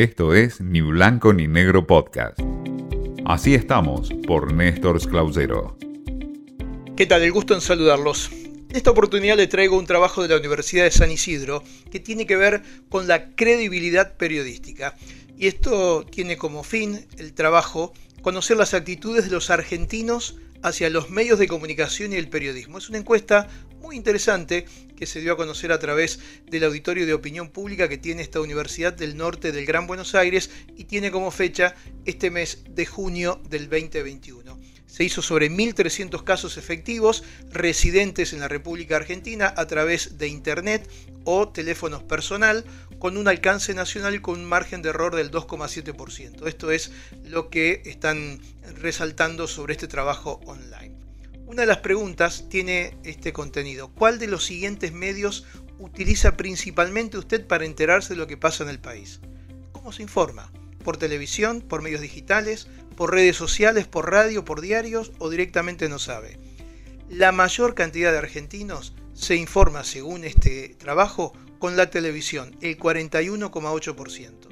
Esto es Ni Blanco ni Negro Podcast. Así estamos por Néstor Clausero. ¿Qué tal? El gusto en saludarlos. En esta oportunidad le traigo un trabajo de la Universidad de San Isidro que tiene que ver con la credibilidad periodística. Y esto tiene como fin el trabajo conocer las actitudes de los argentinos hacia los medios de comunicación y el periodismo. Es una encuesta muy interesante que se dio a conocer a través del auditorio de opinión pública que tiene esta Universidad del Norte del Gran Buenos Aires y tiene como fecha este mes de junio del 2021. Se hizo sobre 1.300 casos efectivos residentes en la República Argentina a través de Internet o teléfonos personal con un alcance nacional con un margen de error del 2,7%. Esto es lo que están resaltando sobre este trabajo online. Una de las preguntas tiene este contenido. ¿Cuál de los siguientes medios utiliza principalmente usted para enterarse de lo que pasa en el país? ¿Cómo se informa? ¿Por televisión? ¿Por medios digitales? por redes sociales, por radio, por diarios o directamente no sabe. La mayor cantidad de argentinos se informa, según este trabajo, con la televisión, el 41,8%.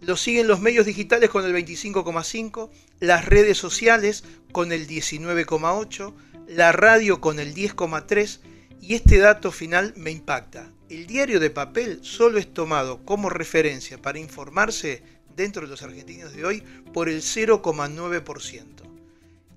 Lo siguen los medios digitales con el 25,5%, las redes sociales con el 19,8%, la radio con el 10,3% y este dato final me impacta. El diario de papel solo es tomado como referencia para informarse dentro de los argentinos de hoy por el 0,9%.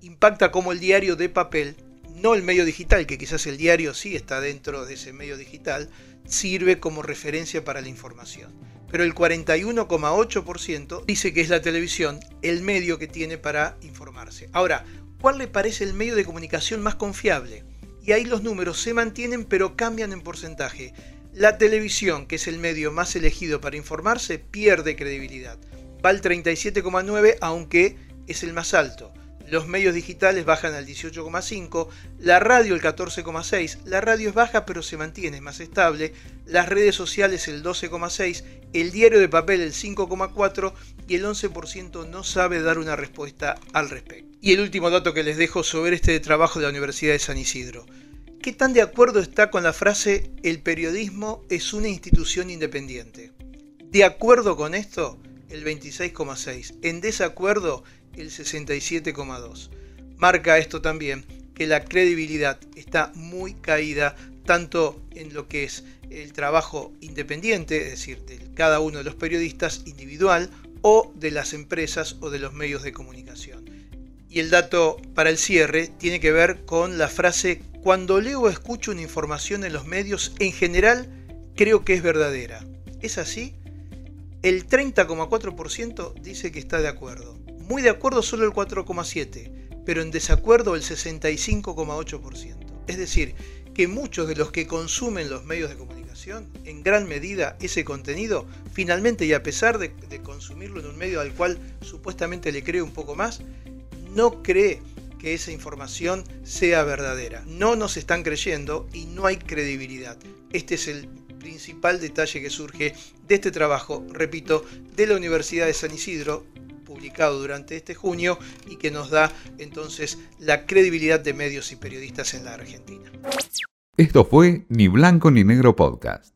Impacta como el diario de papel, no el medio digital, que quizás el diario sí está dentro de ese medio digital, sirve como referencia para la información. Pero el 41,8% dice que es la televisión el medio que tiene para informarse. Ahora, ¿cuál le parece el medio de comunicación más confiable? Y ahí los números se mantienen pero cambian en porcentaje. La televisión, que es el medio más elegido para informarse, pierde credibilidad. Va al 37,9 aunque es el más alto. Los medios digitales bajan al 18,5, la radio el 14,6, la radio es baja pero se mantiene, más estable, las redes sociales el 12,6, el diario de papel el 5,4 y el 11% no sabe dar una respuesta al respecto. Y el último dato que les dejo sobre este trabajo de la Universidad de San Isidro. ¿Qué tan de acuerdo está con la frase el periodismo es una institución independiente? De acuerdo con esto, el 26,6. En desacuerdo, el 67,2. Marca esto también que la credibilidad está muy caída tanto en lo que es el trabajo independiente, es decir, de cada uno de los periodistas individual, o de las empresas o de los medios de comunicación. Y el dato para el cierre tiene que ver con la frase cuando leo o escucho una información en los medios, en general creo que es verdadera. ¿Es así? El 30,4% dice que está de acuerdo. Muy de acuerdo solo el 4,7%, pero en desacuerdo el 65,8%. Es decir, que muchos de los que consumen los medios de comunicación, en gran medida ese contenido, finalmente y a pesar de, de consumirlo en un medio al cual supuestamente le cree un poco más, no cree que esa información sea verdadera. No nos están creyendo y no hay credibilidad. Este es el principal detalle que surge de este trabajo, repito, de la Universidad de San Isidro, publicado durante este junio y que nos da entonces la credibilidad de medios y periodistas en la Argentina. Esto fue Ni Blanco ni Negro Podcast.